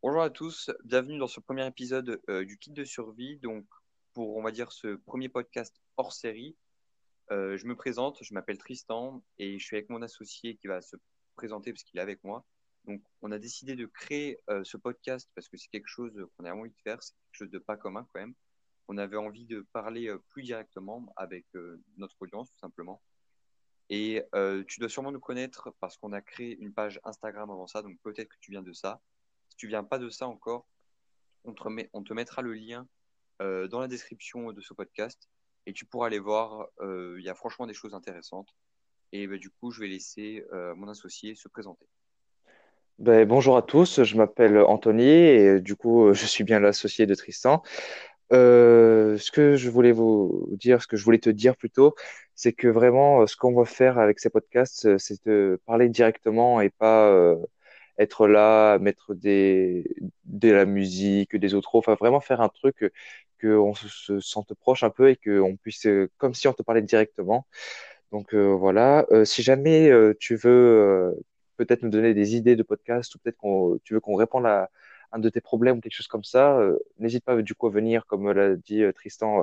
Bonjour à tous, bienvenue dans ce premier épisode euh, du kit de survie. Donc, pour, on va dire, ce premier podcast hors série, euh, je me présente, je m'appelle Tristan et je suis avec mon associé qui va se présenter parce qu'il est avec moi. Donc, on a décidé de créer euh, ce podcast parce que c'est quelque chose qu'on a envie de faire, c'est quelque chose de pas commun quand même. On avait envie de parler plus directement avec notre audience, tout simplement. Et tu dois sûrement nous connaître parce qu'on a créé une page Instagram avant ça, donc peut-être que tu viens de ça tu viens pas de ça encore, on te, mettra le lien euh, dans la description de ce podcast et tu pourras aller voir. Euh, il y a franchement des choses intéressantes. Et bah, du coup, je vais laisser euh, mon associé se présenter. Ben, bonjour à tous, je m'appelle Anthony et du coup, je suis bien l'associé de Tristan. ce que je voulais vous dire, ce que je voulais te dire plutôt, c'est que vraiment, ce qu'on va faire avec ces podcasts, c'est de parler directement et pas être là, mettre des, de la musique, des autres, enfin vraiment faire un truc qu'on se, se, sente proche un peu et qu'on puisse, comme si on te parlait directement. Donc euh, voilà, euh, si jamais euh, tu veux peut-être nous donner des idées de podcast ou peut-être qu'on tu veux qu'on réponde à, un de tes problèmes ou quelque chose comme ça, euh, n'hésite pas du coup à venir, comme l'a dit euh, Tristan, euh,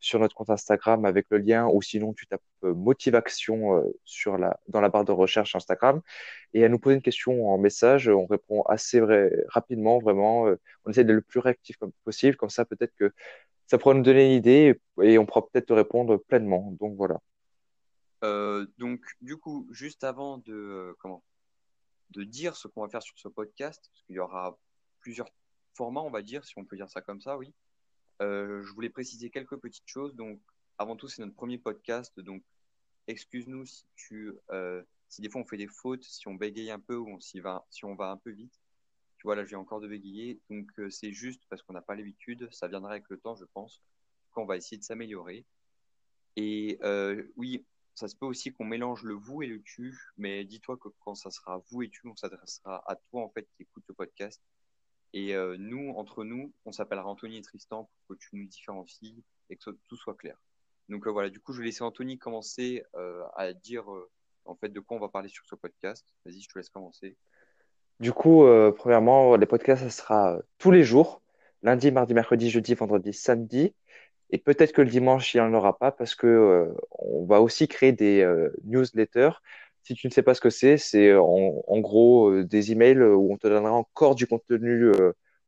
sur notre compte Instagram avec le lien, ou sinon tu tapes Motivation sur la, dans la barre de recherche Instagram, et à nous poser une question en message, on répond assez rapidement, vraiment, on essaie d'être le plus réactif comme possible, comme ça peut-être que ça pourra nous donner une idée et, on pourra peut-être te répondre pleinement. Donc voilà. donc du coup, juste avant de comment de dire ce qu'on va faire sur ce podcast, parce qu'il y aura plusieurs formats, on va dire, si on peut dire ça comme ça, oui. Euh, je voulais préciser quelques petites choses. Donc, avant tout, c'est notre premier podcast. Donc, excuse-nous si tu, euh, si des fois on fait des fautes, si on bégaye un peu ou on va, si on va un peu vite. Tu vois, là, j'ai encore de bégayer. Donc, euh, c'est juste parce qu'on n'a pas l'habitude. Ça viendra avec le temps, je pense. Qu'on va essayer de s'améliorer. Et oui, ça se peut aussi qu'on mélange le vous et le tu, mais dis-toi que quand ça sera vous et tu, on s'adressera à toi en fait qui écoute le podcast et euh, nous, entre nous, on s'appellera Anthony et Tristan pour que tu nous différencies et que tout soit clair. Donc euh, voilà, du coup, je vais laisser Anthony commencer euh, à dire en fait de quoi on va parler sur ce podcast. Vas-y, je te laisse commencer. Du coup, premièrement, les podcasts, ça sera tous les jours, lundi, mardi, mercredi, jeudi, vendredi, samedi. Et peut-être que le dimanche, il n'y en aura pas parce que on va aussi créer des newsletters si tu ne sais pas ce que c'est, c'est euh, en, gros euh, des emails euh, où on te donnera encore du contenu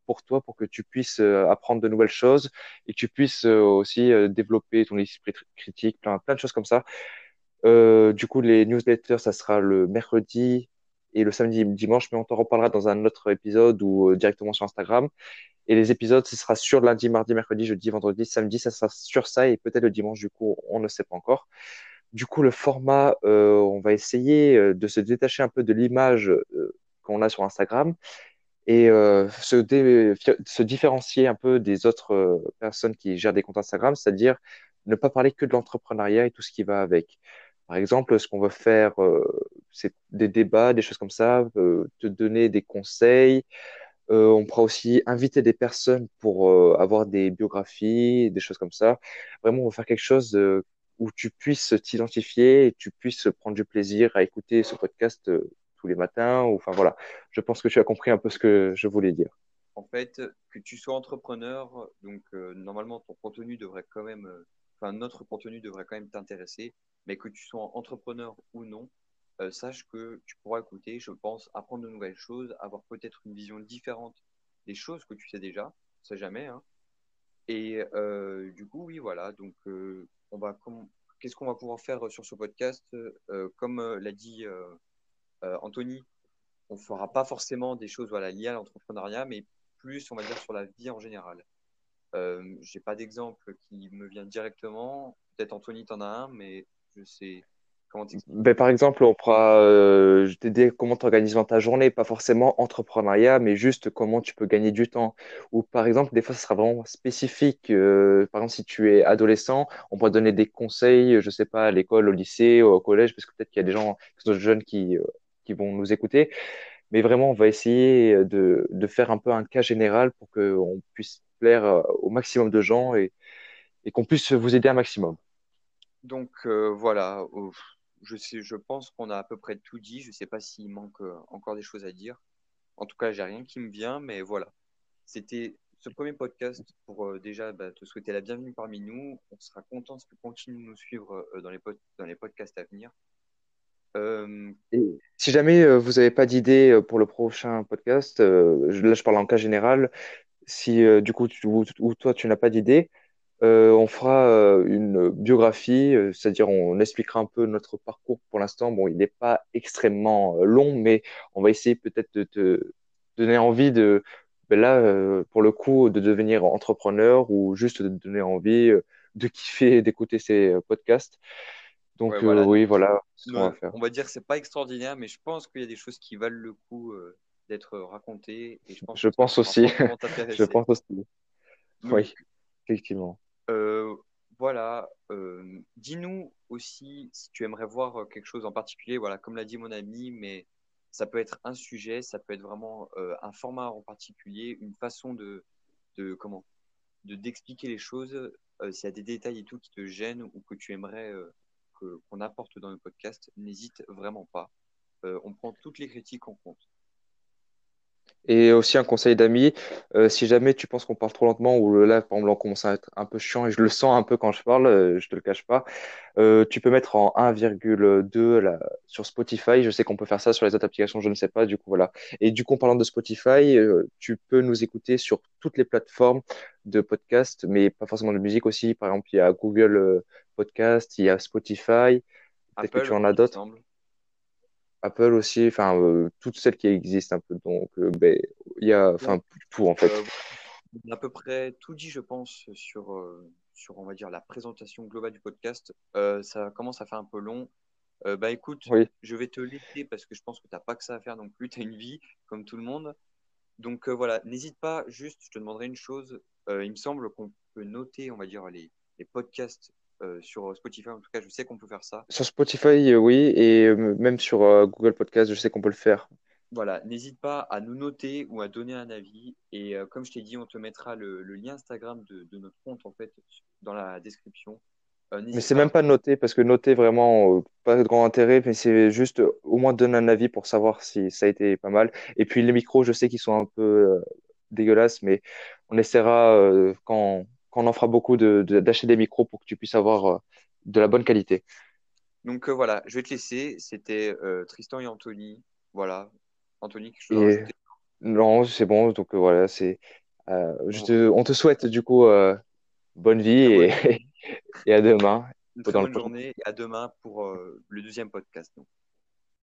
pour toi, pour que tu puisses apprendre de nouvelles choses et que tu puisses aussi développer ton esprit critique, plein, de choses comme ça. du coup, les newsletters, ça sera le mercredi et le samedi et dimanche, mais on t'en reparlera dans un autre épisode ou directement sur Instagram. Et les épisodes, ce sera sur lundi, mardi, mercredi, jeudi, vendredi, samedi, ça sera sur ça et peut-être le dimanche, du coup, on ne sait pas encore. Du coup, le format, euh, on va essayer euh, de se détacher un peu de l'image euh, qu'on a sur Instagram et se, se, différencier un peu des autres personnes qui gèrent des comptes Instagram, c'est-à-dire ne pas parler que de l'entrepreneuriat et tout ce qui va avec. Par exemple, ce qu'on veut faire, c'est des débats, des choses comme ça, te donner des conseils. on pourra aussi inviter des personnes pour avoir des biographies, des choses comme ça. Vraiment, on va faire quelque chose où tu puisses t'identifier et tu puisses prendre du plaisir à écouter ce podcast euh, tous les matins. Enfin voilà, je pense que tu as compris un peu ce que je voulais dire. En fait, que tu sois entrepreneur, donc euh, normalement ton contenu devrait quand même, euh, enfin notre contenu devrait quand même t'intéresser, mais que tu sois entrepreneur ou non, sache que tu pourras écouter, je pense, apprendre de nouvelles choses, avoir peut-être une vision différente des choses que tu sais déjà, sait jamais. Hein. Et du coup, oui, voilà, donc on va qu'est-ce qu'on va pouvoir faire euh, sur ce podcast euh, Comme euh, l'a dit Anthony, on ne fera pas forcément des choses liées à l'entrepreneuriat, mais plus, on va dire, sur la vie en général. Euh, j'ai pas d'exemple qui me vient directement. Peut-être Anthony, tu en as un, mais je sais, ben, par exemple, on pourra euh, t'aider comment tu organises ta journée, pas forcément entrepreneuriat, mais juste comment tu peux gagner du temps. Ou par exemple, des fois, ce sera vraiment spécifique. Euh, par exemple, si tu es adolescent, on pourra donner des conseils, je sais pas, à l'école, au lycée, au collège, parce que peut-être qu'il y a des gens sont jeunes qui, euh, qui vont nous écouter. Mais vraiment, on va essayer de, de faire un peu un cas général pour qu'on puisse plaire euh, au maximum de gens et, et qu'on puisse vous aider un maximum. Donc euh, voilà, je, pense qu'on a à peu près tout dit. Je ne sais pas s'il manque euh, encore des choses à dire. En tout cas, j'ai rien qui me vient, mais voilà. C'était ce premier podcast pour euh, déjà bah, te souhaiter la bienvenue parmi nous. On sera content si tu continues de nous suivre euh, dans, les podcasts à venir. Si jamais vous n'avez pas d'idée pour le prochain podcast, là je parle en cas général, si du coup tu, ou, toi tu n'as pas d'idée, on fera une biographie, c'est-à-dire on expliquera un peu notre parcours pour l'instant. Bon, il n'est pas extrêmement long, mais on va essayer peut-être de te donner envie de, ben là, euh, pour le coup, de devenir entrepreneur ou juste de donner envie euh, de kiffer d'écouter ces euh, podcasts. Donc oui, voilà ce qu'on va faire. On va dire c'est pas extraordinaire, mais je pense qu'il y a des choses qui valent le coup d'être racontées. Et je pense, je pense aussi. je pense aussi. oui, effectivement. Voilà. Dis-nous aussi si tu aimerais voir quelque chose en particulier. Voilà, comme l'a dit mon ami, mais ça peut être un sujet, ça peut être vraiment euh, un format en particulier, une façon de, de comment de d'expliquer les choses. Euh, s'il y a des détails et tout qui te gênent ou que tu aimerais euh, qu'on apporte dans le podcast, n'hésite vraiment pas. on prend toutes les critiques en compte. Et aussi un conseil d'amis, euh, si jamais tu penses qu'on parle trop lentement ou le live, par exemple, on commence à être un peu chiant et je le sens un peu quand je parle, euh, je te le cache pas, euh, tu peux mettre en 1,2 là, sur Spotify. Je sais qu'on peut faire ça sur les autres applications, je ne sais pas, du coup voilà. Et du coup, en parlant de Spotify, tu peux nous écouter sur toutes les plateformes de podcast, mais pas forcément de musique aussi. Par exemple, il y a Google Podcast, il y a Spotify, peut-être que tu en as d'autres. Apple aussi, enfin euh, toutes celles qui existent un peu. Donc euh, ben, il y a enfin tout en fait. Euh, on a à peu près tout dit, je pense, sur sur on va dire la présentation globale du podcast. ça commence à faire un peu long. bah écoute, je vais te laisser parce que je pense que tu n'as pas que ça à faire non plus. Tu as une vie comme tout le monde. Donc voilà, n'hésite pas, juste, je te demanderai une chose. il me semble qu'on peut noter, on va dire, les, les podcasts euh, sur Spotify, en tout cas, je sais qu'on peut faire ça. Sur Spotify, euh, oui, et euh, même sur Google Podcast, je sais qu'on peut le faire. Voilà, n'hésite pas à nous noter ou à donner un avis. Et comme je t'ai dit, on te mettra le, lien Instagram de, notre compte en fait dans la description. mais c'est même pas noter parce que noter vraiment pas de grand intérêt, mais c'est juste au moins donner un avis pour savoir si ça a été pas mal. Et puis les micros, je sais qu'ils sont un peu dégueulasses, mais on essaiera quand on en fera beaucoup d'acheter des micros pour que tu puisses avoir euh, de la bonne qualité. Donc euh, voilà, je vais te laisser. C'était euh, Tristan et Anthony. Voilà. Anthony, quelque chose Non, c'est bon. Donc voilà, c'est. On te souhaite du coup bonne vie et, et, à demain. Une très bonne journée et à demain pour le deuxième podcast.